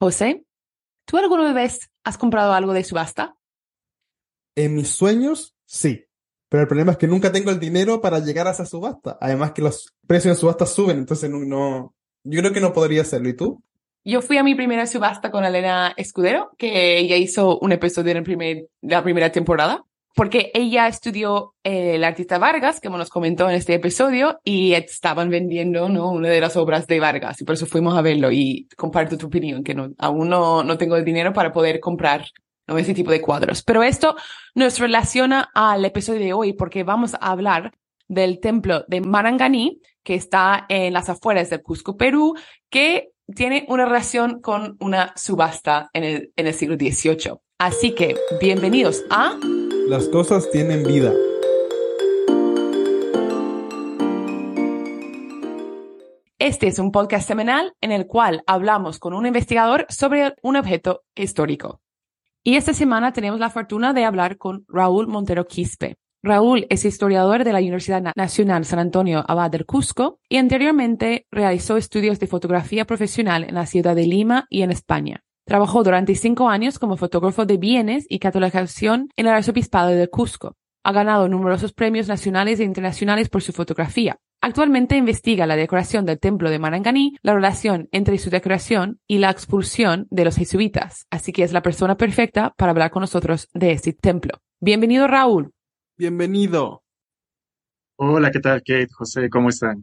José, ¿tú alguna vez has comprado algo de subasta? En mis sueños, sí. Pero el problema es que nunca tengo el dinero para llegar a esa subasta. Además que los precios en subasta suben, entonces no, yo creo que no podría hacerlo. ¿Y tú? Yo fui a mi primera subasta con Elena Escudero, que ella hizo un episodio en primer, la primera temporada, porque ella estudió eh, el artista Vargas, como nos comentó en este episodio, y estaban vendiendo ¿no? una de las obras de Vargas, y por eso fuimos a verlo y comparto tu opinión, que no, aún no, no tengo el dinero para poder comprar ¿no? ese tipo de cuadros. Pero esto nos relaciona al episodio de hoy, porque vamos a hablar del templo de Maranganí, que está en las afueras del Cusco, Perú, que tiene una relación con una subasta en el, en el siglo XVIII. Así que, bienvenidos a... Las cosas tienen vida. Este es un podcast semanal en el cual hablamos con un investigador sobre un objeto histórico. Y esta semana tenemos la fortuna de hablar con Raúl Montero Quispe. Raúl es historiador de la Universidad Nacional San Antonio Abad del Cusco y anteriormente realizó estudios de fotografía profesional en la ciudad de Lima y en España. Trabajó durante cinco años como fotógrafo de bienes y catalogación en el arzobispado de Cusco. Ha ganado numerosos premios nacionales e internacionales por su fotografía. Actualmente investiga la decoración del templo de Maranganí, la relación entre su decoración y la expulsión de los jesuitas. Así que es la persona perfecta para hablar con nosotros de este templo. Bienvenido, Raúl. Bienvenido. Hola, ¿qué tal, Kate? José, ¿cómo están?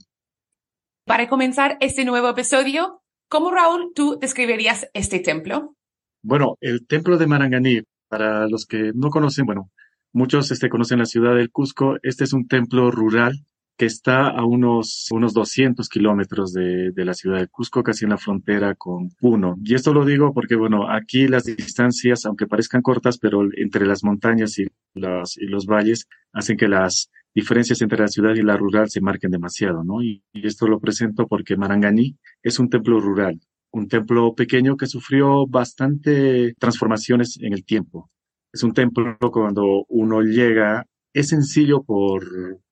Para comenzar este nuevo episodio, ¿cómo, Raúl, tú describirías este templo? Bueno, el templo de Maranganí, para los que no conocen, bueno, muchos este, conocen la ciudad del Cusco, este es un templo rural que está a unos, unos 200 kilómetros de, de, la ciudad de Cusco, casi en la frontera con Puno. Y esto lo digo porque, bueno, aquí las distancias, aunque parezcan cortas, pero entre las montañas y, las, y los valles, hacen que las diferencias entre la ciudad y la rural se marquen demasiado, ¿no? Y, esto lo presento porque Maranganí es un templo rural, un templo pequeño que sufrió bastante transformaciones en el tiempo. Es un templo cuando uno llega, es sencillo por,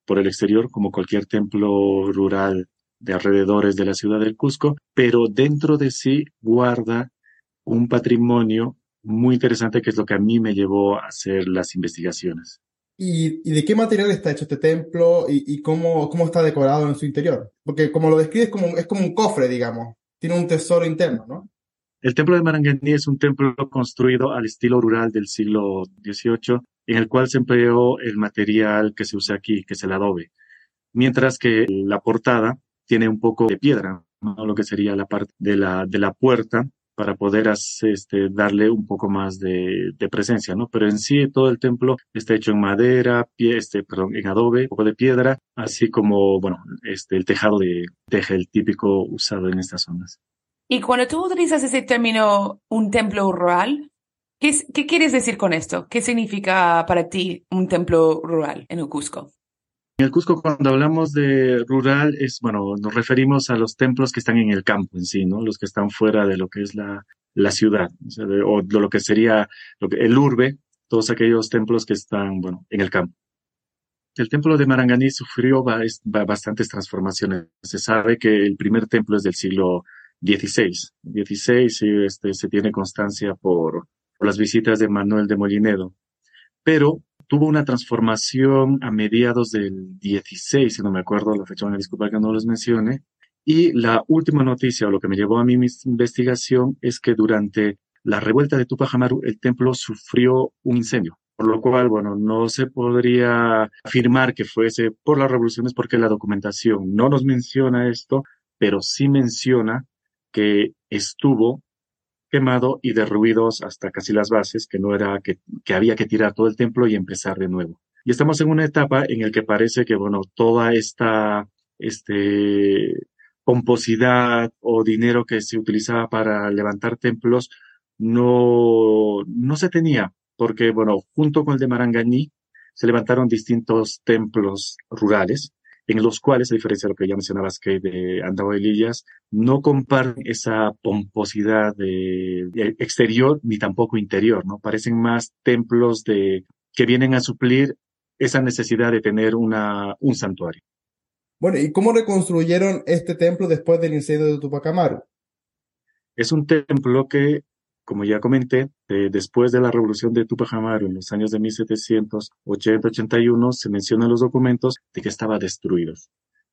por el exterior, como cualquier templo rural de alrededores de la ciudad del Cusco, pero dentro de sí guarda un patrimonio muy interesante que es lo que a mí me llevó a hacer las investigaciones. ¿Y, de qué material está hecho este templo y, cómo, cómo está decorado en su interior? Porque como lo describes, como, es como un cofre, digamos. Tiene un tesoro interno, ¿no? El templo de Maranganí es un templo construido al estilo rural del siglo XVIII en el cual se empleó el material que se usa aquí, que es el adobe, mientras que la portada tiene un poco de piedra, lo que sería la parte de la, de la puerta para poder este, darle un poco más de, presencia, ¿no? Pero en sí todo el templo está hecho en madera, pie, este, perdón, en adobe, un poco de piedra, así como, bueno, este, el tejado de teja, el típico usado en estas zonas. Y cuando tú utilizas ese término, un templo rural, ¿Qué, ¿Qué, quieres decir con esto? ¿Qué significa para ti un templo rural en el Cusco? En el Cusco, cuando hablamos de rural, es, bueno, nos referimos a los templos que están en el campo en sí, ¿no? Los que están fuera de lo que es la, la ciudad, o, sea, de, o de lo que sería lo que, el urbe, todos aquellos templos que están, bueno, en el campo. El templo de Maranganí sufrió bastantes transformaciones. Se sabe que el primer templo es del siglo XVI. XVI, sí, este, se tiene constancia por, por las visitas de Manuel de Molinedo, pero tuvo una transformación a mediados del 16, si no me acuerdo la fecha, me disculpa que no los mencione, y la última noticia, o lo que me llevó a mi investigación, es que durante la revuelta de Tupac Amaru, el templo sufrió un incendio. Por lo cual, bueno, no se podría afirmar que fuese por las revoluciones porque la documentación no nos menciona esto, pero sí menciona que estuvo quemado y derruidos hasta casi las bases, que no era que, que había que tirar todo el templo y empezar de nuevo. Y estamos en una etapa en la que parece que, bueno, toda esta, este, pomposidad o dinero que se utilizaba para levantar templos no, no se tenía, porque, bueno, junto con el de Maranganí se levantaron distintos templos rurales, en los cuales, a diferencia de lo que ya mencionabas, que de Andao y Lillas, no comparten esa pomposidad de, de, exterior ni tampoco interior, ¿no? Parecen más templos de, que vienen a suplir esa necesidad de tener una, un santuario. Bueno, ¿y cómo reconstruyeron este templo después del incendio de Tupac Amaru? Es un templo que, como ya comenté, eh, después de la revolución de Tupac Amaru en los años de 1780-81, se menciona en los documentos de que estaba destruido.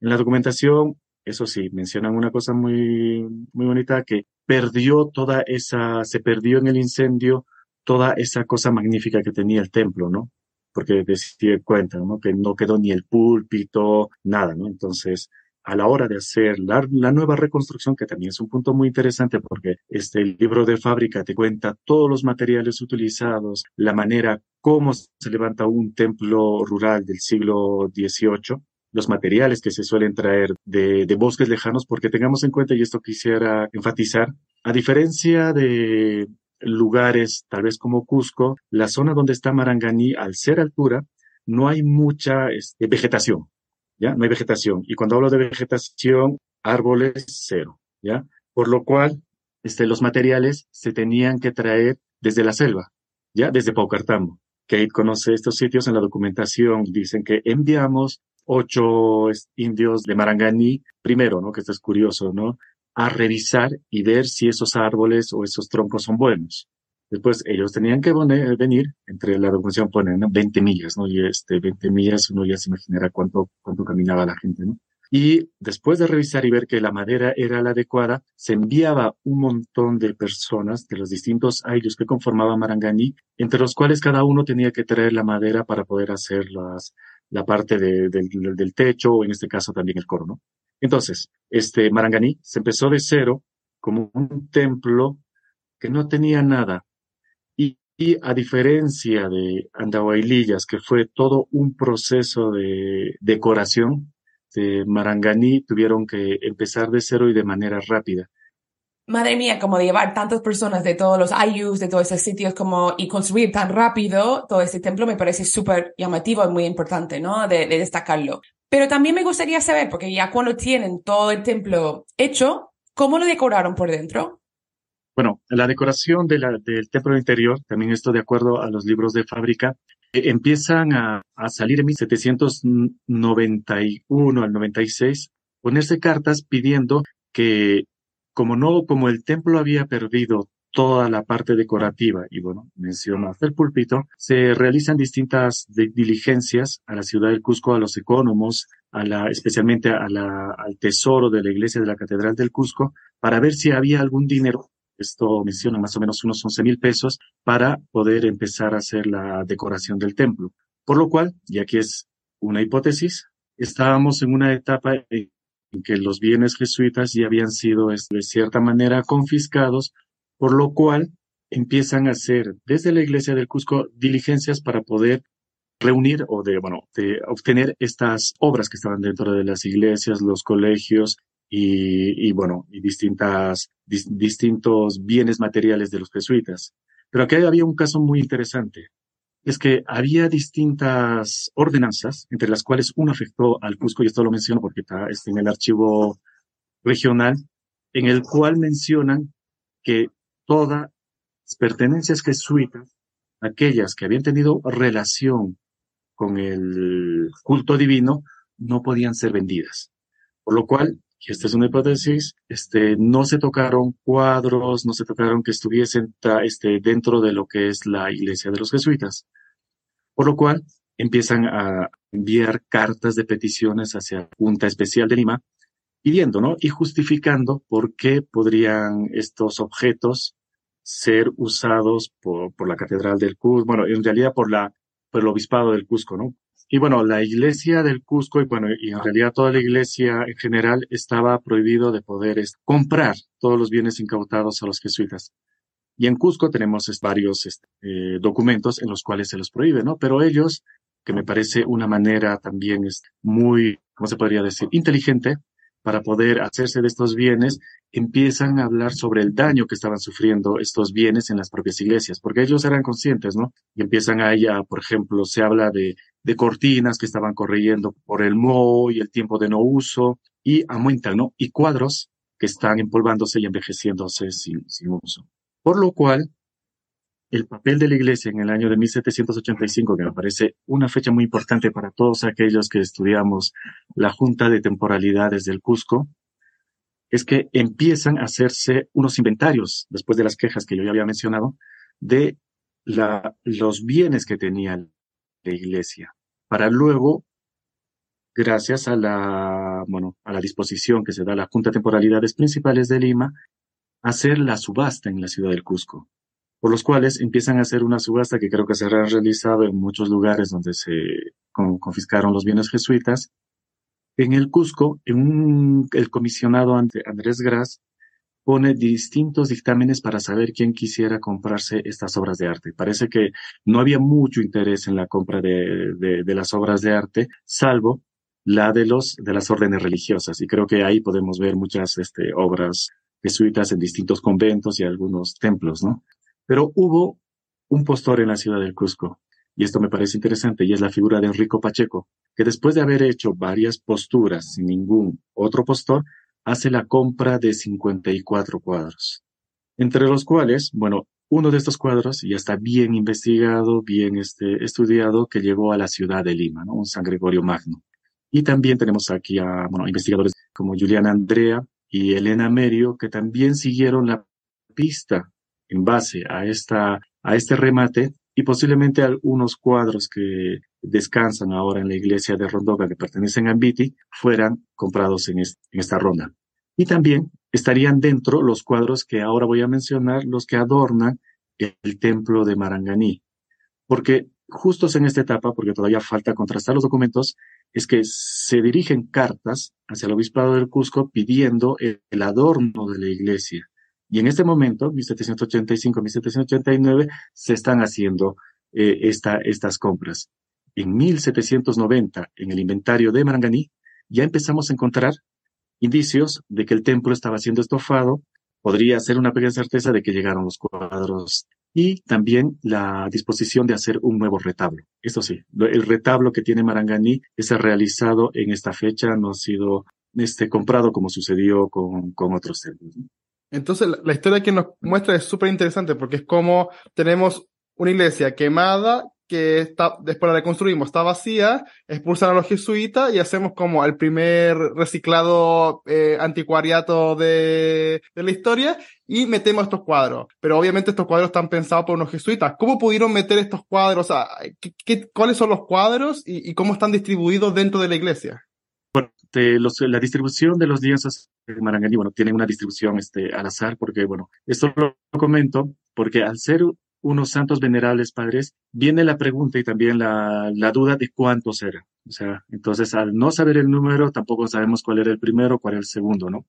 En la documentación, eso sí, mencionan una cosa muy, muy bonita, que perdió toda esa, se perdió en el incendio toda esa cosa magnífica que tenía el templo, ¿no? Porque decía cuenta, ¿no? Que no quedó ni el púlpito, nada, ¿no? Entonces, a la hora de hacer la, nueva reconstrucción, que también es un punto muy interesante porque este libro de fábrica te cuenta todos los materiales utilizados, la manera cómo se levanta un templo rural del siglo XVIII, los materiales que se suelen traer de, bosques lejanos, porque tengamos en cuenta, y esto quisiera enfatizar, a diferencia de lugares tal vez como Cusco, la zona donde está Maranganí, al ser altura, no hay mucha este, vegetación. No hay vegetación. Y cuando hablo de vegetación, árboles, cero, ¿ya? Por lo cual, este, los materiales se tenían que traer desde la selva, ¿ya? Desde Paucartambo. Kate conoce estos sitios en la documentación. Dicen que enviamos ocho indios de Maranganí, primero, ¿no? Que esto es curioso, ¿no? A revisar y ver si esos árboles o esos troncos son buenos. Después ellos tenían que venir, entre la documentación ponen 20 millas, ¿no? Y este 20 millas uno ya se imaginará cuánto, cuánto caminaba la gente, ¿no? Y después de revisar y ver que la madera era la adecuada, se enviaba un montón de personas de los distintos aires que conformaban Maranganí, entre los cuales cada uno tenía que traer la madera para poder hacer las, la parte de, del, del techo, o en este caso también el coro, ¿no? Entonces, este Maranganí se empezó de cero como un templo que no tenía nada, y a diferencia de Andahuaylillas, que fue todo un proceso de decoración, de Maranganí tuvieron que empezar de cero y de manera rápida. Madre mía, como de llevar tantas personas de todos los ayus, de todos esos sitios, como y construir tan rápido todo este templo me parece súper llamativo y muy importante, ¿no? de destacarlo. Pero también me gustaría saber, porque ya cuando tienen todo el templo hecho, ¿cómo lo decoraron por dentro? Bueno, la decoración de la, del templo interior, también esto de acuerdo a los libros de fábrica, eh, empiezan a, salir en 1791 al 96, ponerse cartas pidiendo que, como no, como el templo había perdido toda la parte decorativa, y bueno, menciono hasta el púlpito, se realizan distintas diligencias a la ciudad del Cusco, a los ecónomos, a la, especialmente a la, al tesoro de la iglesia de la Catedral del Cusco, para ver si había algún dinero esto menciona más o menos unos 11 mil pesos para poder empezar a hacer la decoración del templo. Por lo cual, y aquí es una hipótesis, estábamos en una etapa en que los bienes jesuitas ya habían sido de cierta manera confiscados, por lo cual empiezan a hacer desde la iglesia del Cusco diligencias para poder reunir o de, bueno, de obtener estas obras que estaban dentro de las iglesias, los colegios y, bueno, y distintas, distintos bienes materiales de los jesuitas. Pero aquí había un caso muy interesante. Es que había distintas ordenanzas, entre las cuales una afectó al Cusco, y esto lo menciono porque está, en el archivo regional, en el cual mencionan que todas las pertenencias jesuitas, aquellas que habían tenido relación con el culto divino, no podían ser vendidas. Por lo cual, y esta es una hipótesis, este, no se tocaron cuadros, no se tocaron que estuviesen este, dentro de lo que es la iglesia de los jesuitas. Por lo cual, empiezan a enviar cartas de peticiones hacia la Junta Especial de Lima, pidiendo, ¿no? Y justificando por qué podrían estos objetos ser usados por, por la Catedral del Cusco, bueno, en realidad por la, por el Obispado del Cusco, ¿no? Y bueno, la iglesia del Cusco y bueno, y en realidad toda la iglesia en general estaba prohibido de poder comprar todos los bienes incautados a los jesuitas. Y en Cusco tenemos varios este, eh, documentos en los cuales se los prohíbe, ¿no? Pero ellos, que me parece una manera también es muy, ¿cómo se podría decir? Inteligente para poder hacerse de estos bienes, empiezan a hablar sobre el daño que estaban sufriendo estos bienes en las propias iglesias, porque ellos eran conscientes, ¿no? Y empiezan a ella, por ejemplo, se habla de, de cortinas que estaban corriendo por el moho y el tiempo de no uso, y aumentan, ¿no? Y cuadros que están empolvándose y envejeciéndose sin, sin uso. Por lo cual, el papel de la Iglesia en el año de 1785, que me parece una fecha muy importante para todos aquellos que estudiamos la Junta de Temporalidades del Cusco, es que empiezan a hacerse unos inventarios, después de las quejas que yo ya había mencionado, de la, los bienes que tenía la iglesia, para luego, gracias a la, bueno, a la disposición que se da la Junta de Temporalidades Principales de Lima, hacer la subasta en la ciudad del Cusco, por los cuales empiezan a hacer una subasta que creo que se ha realizado en muchos lugares donde se confiscaron los bienes jesuitas. En el Cusco, en el comisionado Andrés Gras pone distintos dictámenes para saber quién quisiera comprarse estas obras de arte. Parece que no había mucho interés en la compra de, de, las obras de arte, salvo la de los de las órdenes religiosas. Y creo que ahí podemos ver muchas este, obras jesuitas en distintos conventos y algunos templos, ¿no? Pero hubo un postor en la ciudad del Cusco, y esto me parece interesante, y es la figura de Enrico Pacheco, que después de haber hecho varias posturas sin ningún otro postor, hace la compra de 54 cuadros, entre los cuales, bueno, uno de estos cuadros ya está bien investigado, bien este, estudiado, que llegó a la ciudad de Lima, ¿no? un San Gregorio Magno. Y también tenemos aquí a bueno, investigadores como Juliana Andrea y Elena Merio, que también siguieron la pista en base a, esta, a este remate y posiblemente algunos cuadros que descansan ahora en la iglesia de Rondoga que pertenecen a Ambiti fueran comprados en, esta ronda. Y también estarían dentro los cuadros que ahora voy a mencionar, los que adornan el templo de Maranganí. Porque justos en esta etapa, porque todavía falta contrastar los documentos, es que se dirigen cartas hacia el obispado del Cusco pidiendo el adorno de la iglesia. Y en este momento, 1785-1789, se están haciendo eh, esta, estas compras. En 1790, en el inventario de Maranganí, ya empezamos a encontrar indicios de que el templo estaba siendo estofado. Podría ser una pequeña certeza de que llegaron los cuadros y también la disposición de hacer un nuevo retablo. Esto sí, el retablo que tiene Maranganí es realizado en esta fecha, no ha sido este, comprado como sucedió con, con otros templos. Entonces, la, historia que nos muestra es súper interesante porque es como tenemos una iglesia quemada que está, después la reconstruimos, está vacía, expulsan a los jesuitas y hacemos como el primer reciclado eh, anticuariato de, de, la historia y metemos estos cuadros. Pero obviamente estos cuadros están pensados por unos jesuitas. ¿Cómo pudieron meter estos cuadros? ¿qué, cuáles son los cuadros y cómo están distribuidos dentro de la iglesia? Este, la distribución de los lienzos de Maranganí, bueno, tiene una distribución este, al azar, porque, bueno, esto lo comento porque al ser unos santos venerables padres, viene la pregunta y también la, duda de cuántos eran. O sea, entonces al no saber el número, tampoco sabemos cuál era el primero, cuál era el segundo, ¿no?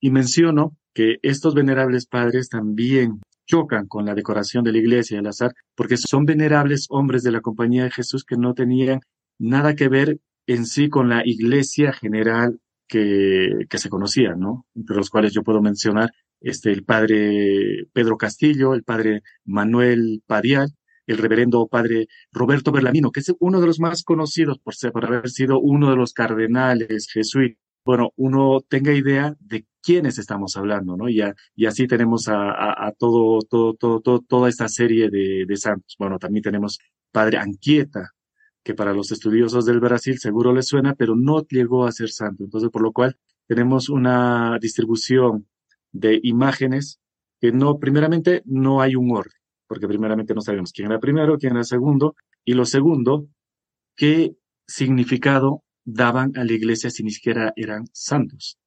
Y menciono que estos venerables padres también chocan con la decoración de la iglesia al azar, porque son venerables hombres de la compañía de Jesús que no tenían nada que ver en sí con la iglesia general que, que se conocía, ¿no? Entre los cuales yo puedo mencionar este, el padre Pedro Castillo, el padre Manuel Padial, el reverendo padre Roberto Berlamino, que es uno de los más conocidos por, ser, por haber sido uno de los cardenales jesuitas. Bueno, uno tenga idea de quiénes estamos hablando, ¿no? Y, así tenemos a, a, a todo, todo, todo, todo, toda esta serie de, de santos. Bueno, también tenemos padre Anquieta, que para los estudiosos del Brasil seguro les suena, pero no llegó a ser santo. Entonces, por lo cual tenemos una distribución de imágenes que no, primeramente, no hay un orden, porque primeramente no sabemos quién era primero, quién era segundo, y lo segundo, qué significado daban a la iglesia si ni siquiera eran santos.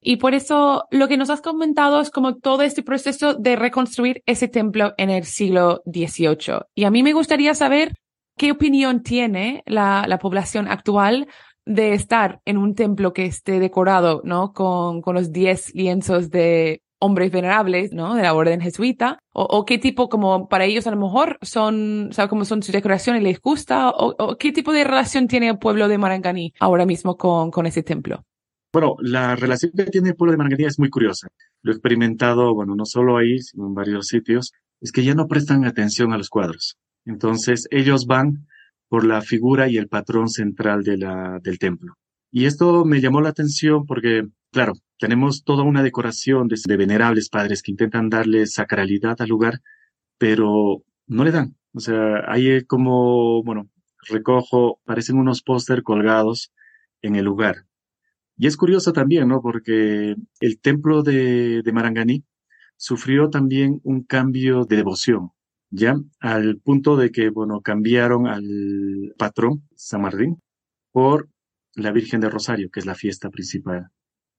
Y por eso lo que nos has comentado es como todo este proceso de reconstruir ese templo en el siglo XVIII. Y a mí me gustaría saber ¿Qué opinión tiene la, la, población actual de estar en un templo que esté decorado, ¿no? Con, con los diez lienzos de hombres venerables, ¿no? De la orden jesuita, o, o, qué tipo, como para ellos a lo mejor son, ¿sabes cómo son sus decoraciones, les gusta, o, o, qué tipo de relación tiene el pueblo de Maranganí ahora mismo con, con ese templo. Bueno, la relación que tiene el pueblo de Maranganí es muy curiosa. Lo he experimentado, bueno, no solo ahí, sino en varios sitios, es que ya no prestan atención a los cuadros. Entonces ellos van por la figura y el patrón central de la, del templo. Y esto me llamó la atención porque, claro, tenemos toda una decoración de, venerables padres que intentan darle sacralidad al lugar, pero no le dan. O sea, hay como, bueno, recojo, parecen unos póster colgados en el lugar. Y es curioso también, ¿no? Porque el templo de, de Maranganí sufrió también un cambio de devoción, ¿ya? Al punto de que, bueno, cambiaron al patrón, San Martín, por la Virgen de Rosario, que es la fiesta principal.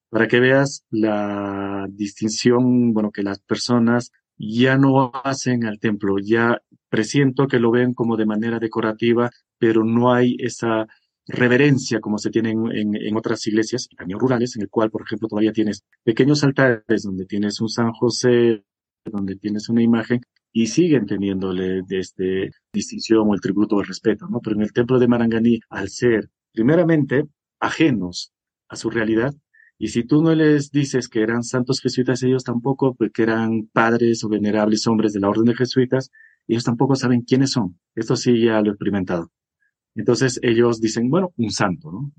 Para que veas la distinción, bueno, que las personas ya no hacen al templo, ya presiento que lo ven como de manera decorativa, pero no hay esa reverencia como se tiene en, en, otras iglesias, también rurales, en el cual, por ejemplo, todavía tienes pequeños altares donde tienes un San José, donde tienes una imagen, y siguen teniéndole este distinción o el tributo o el respeto, ¿no? Pero en el templo de Maranganí, al ser primeramente ajenos a su realidad, y si tú no les dices que eran santos jesuitas, ellos tampoco, pues, que eran padres o venerables hombres de la orden de jesuitas, ellos tampoco saben quiénes son. Esto sí ya lo he experimentado. Entonces ellos dicen, bueno, un santo, ¿no?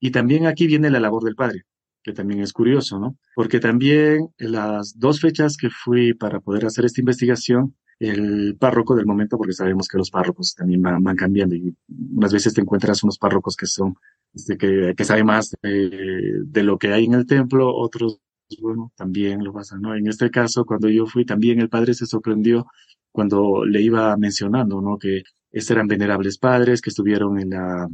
Y también aquí viene la labor del padre, que también es curioso, ¿no? Porque también las dos fechas que fui para poder hacer esta investigación, el párroco del momento, porque sabemos que los párrocos también van, cambiando y unas veces te encuentras unos párrocos que son, este, que, que saben más de, de, lo que hay en el templo, otros, bueno, también lo pasan, ¿no? En este caso, cuando yo fui, también el padre se sorprendió cuando le iba mencionando, ¿no? Que estos eran venerables padres que estuvieron en la,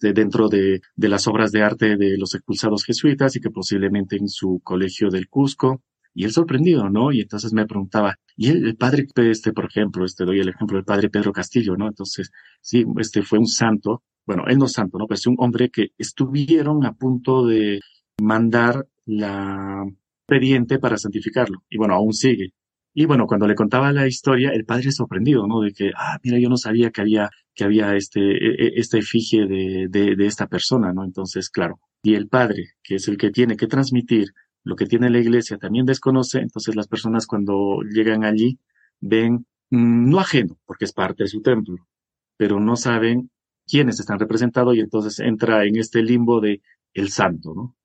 de, dentro de, de, las obras de arte de los expulsados jesuitas y que posiblemente en su colegio del Cusco. Y él sorprendido, ¿no? Y entonces me preguntaba, y el, el padre, este, por ejemplo, este, doy el ejemplo del padre Pedro Castillo, ¿no? Entonces, sí, este fue un santo, bueno, él no es santo, ¿no? Pero es un hombre que estuvieron a punto de mandar la expediente para santificarlo. Y bueno, aún sigue. Y bueno, cuando le contaba la historia, el padre sorprendido, ¿no? De que, ah, mira, yo no sabía que había, que había este, e, e, esta efigie de, de, esta persona, ¿no? Entonces, claro. Y el padre, que es el que tiene que transmitir lo que tiene la iglesia, también desconoce, entonces las personas cuando llegan allí ven, mm, no ajeno, porque es parte de su templo, pero no saben quiénes están representados y entonces entra en este limbo de el santo, ¿no?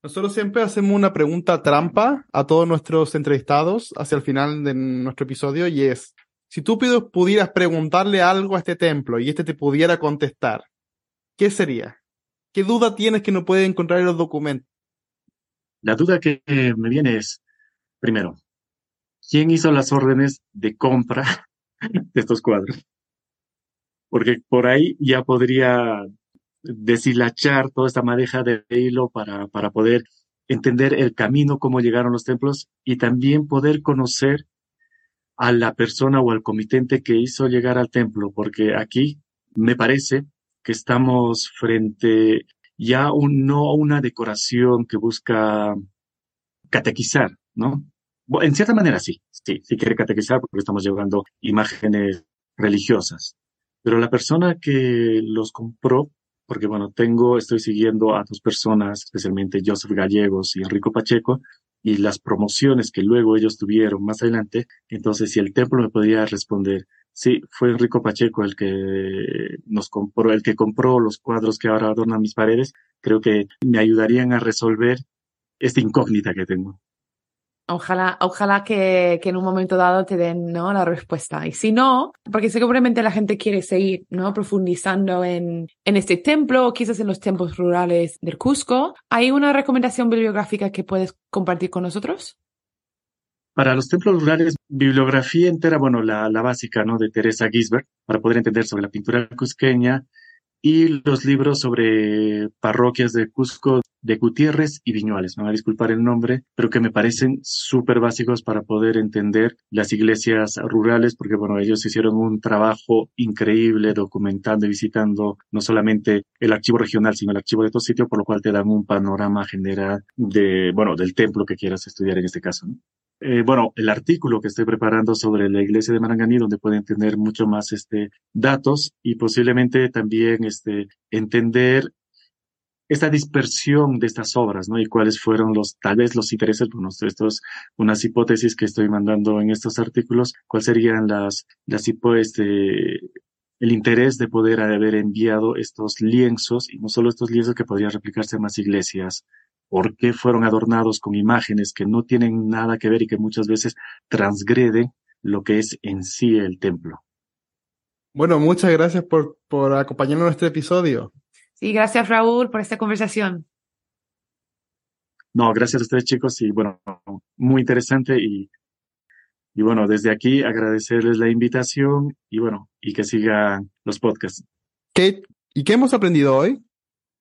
Nosotros siempre hacemos una pregunta trampa a todos nuestros entrevistados hacia el final de nuestro episodio y es, si tú pudieras preguntarle algo a este templo y este te pudiera contestar, ¿qué sería? ¿Qué duda tienes que no puede encontrar en los documentos? La duda que me viene es, primero, ¿quién hizo las órdenes de compra de estos cuadros? Porque por ahí ya podría deshilachar toda esta madeja de hilo para, para poder entender el camino, cómo llegaron los templos y también poder conocer a la persona o al comitente que hizo llegar al templo, porque aquí me parece que estamos frente ya un, no a una decoración que busca catequizar, ¿no? En cierta manera sí, sí, sí quiere catequizar porque estamos llevando imágenes religiosas, pero la persona que los compró porque bueno, tengo, estoy siguiendo a dos personas, especialmente Joseph Gallegos y Enrico Pacheco, y las promociones que luego ellos tuvieron más adelante. Entonces, si el templo me podía responder, sí, fue Enrico Pacheco el que nos compró, el que compró los cuadros que ahora adornan mis paredes, creo que me ayudarían a resolver esta incógnita que tengo. Ojalá, ojalá que, en un momento dado te den ¿no? la respuesta. Y si no, porque seguramente la gente quiere seguir ¿no? profundizando en, en este templo o quizás en los templos rurales del Cusco, ¿hay una recomendación bibliográfica que puedes compartir con nosotros? Para los templos rurales, bibliografía entera, bueno, la, la básica, ¿no? De Teresa Gisbert, para poder entender sobre la pintura cusqueña, y los libros sobre parroquias de Cusco de Gutiérrez y Viñuales, me van a disculpar el nombre, pero que me parecen súper básicos para poder entender las iglesias rurales, porque bueno, ellos hicieron un trabajo increíble documentando y visitando no solamente el archivo regional, sino el archivo de todo sitio, por lo cual te dan un panorama general de, bueno, del templo que quieras estudiar en este caso. eh, bueno, el artículo que estoy preparando sobre la iglesia de Maranganí, donde pueden tener mucho más este, datos y posiblemente también este, entender esta dispersión de estas obras, ¿no? Y cuáles fueron los, tal vez los intereses, bueno, estos, unas hipótesis que estoy mandando en estos artículos, cuáles serían las, las este, el interés de poder haber enviado estos lienzos, y no solo estos lienzos que podrían replicarse en más iglesias por qué fueron adornados con imágenes que no tienen nada que ver y que muchas veces transgreden lo que es en sí el templo. Bueno, muchas gracias por, por acompañarnos en este episodio. Sí, gracias Raúl por esta conversación. no, gracias a ustedes chicos y bueno, muy interesante y, y bueno, desde aquí agradecerles la invitación y bueno, y que sigan los podcasts. Kate, ¿y qué hemos aprendido hoy?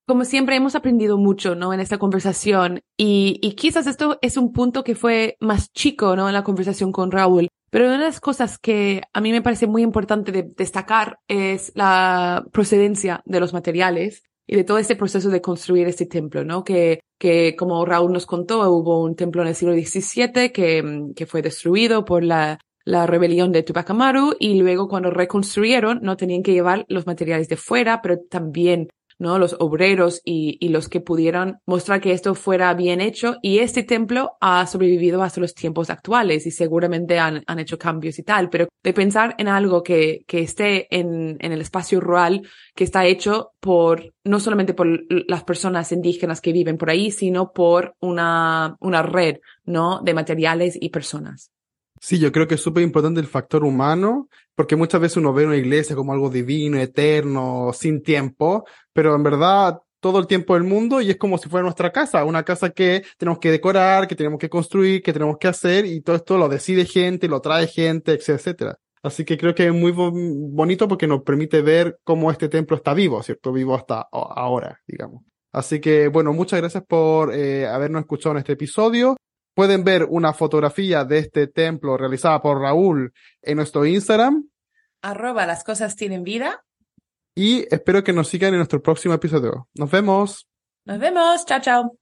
Como siempre hemos aprendido mucho, ¿no? En esta conversación y, y quizás esto es un punto que fue más chico, ¿no? En la conversación con Raúl. Pero una de las cosas que a mí me parece muy importante de destacar es la procedencia de los materiales y de todo este proceso de construir este templo, ¿no? Que, que como Raúl nos contó, hubo un templo en el siglo XVII que, que fue destruido por la, la rebelión de Tupac Amaru y luego cuando reconstruyeron no tenían que llevar los materiales de fuera, pero también ¿no? Los obreros y, y, los que pudieran mostrar que esto fuera bien hecho. Y este templo ha sobrevivido hasta los tiempos actuales y seguramente han, han hecho cambios y tal. Pero de pensar en algo que, que esté en, en el espacio rural, que está hecho por, no solamente por las personas indígenas que viven por ahí, sino por una, una red, ¿no? De materiales y personas. Sí, yo creo que es súper importante el factor humano, porque muchas veces uno ve una iglesia como algo divino, eterno, sin tiempo, pero en verdad todo el tiempo del mundo y es como si fuera nuestra casa, una casa que tenemos que decorar, que tenemos que construir, que tenemos que hacer y todo esto lo decide gente, lo trae gente, etcétera. Así que creo que es muy bonito porque nos permite ver cómo este templo está vivo, ¿cierto? Vivo hasta ahora, digamos. Así que, bueno, muchas gracias por eh, habernos escuchado en este episodio. Pueden ver una fotografía de este templo realizada por Raúl en nuestro Instagram. Arroba las cosas tienen vida. Y espero que nos sigan en nuestro próximo episodio. Nos vemos. Nos vemos. Chao, chao.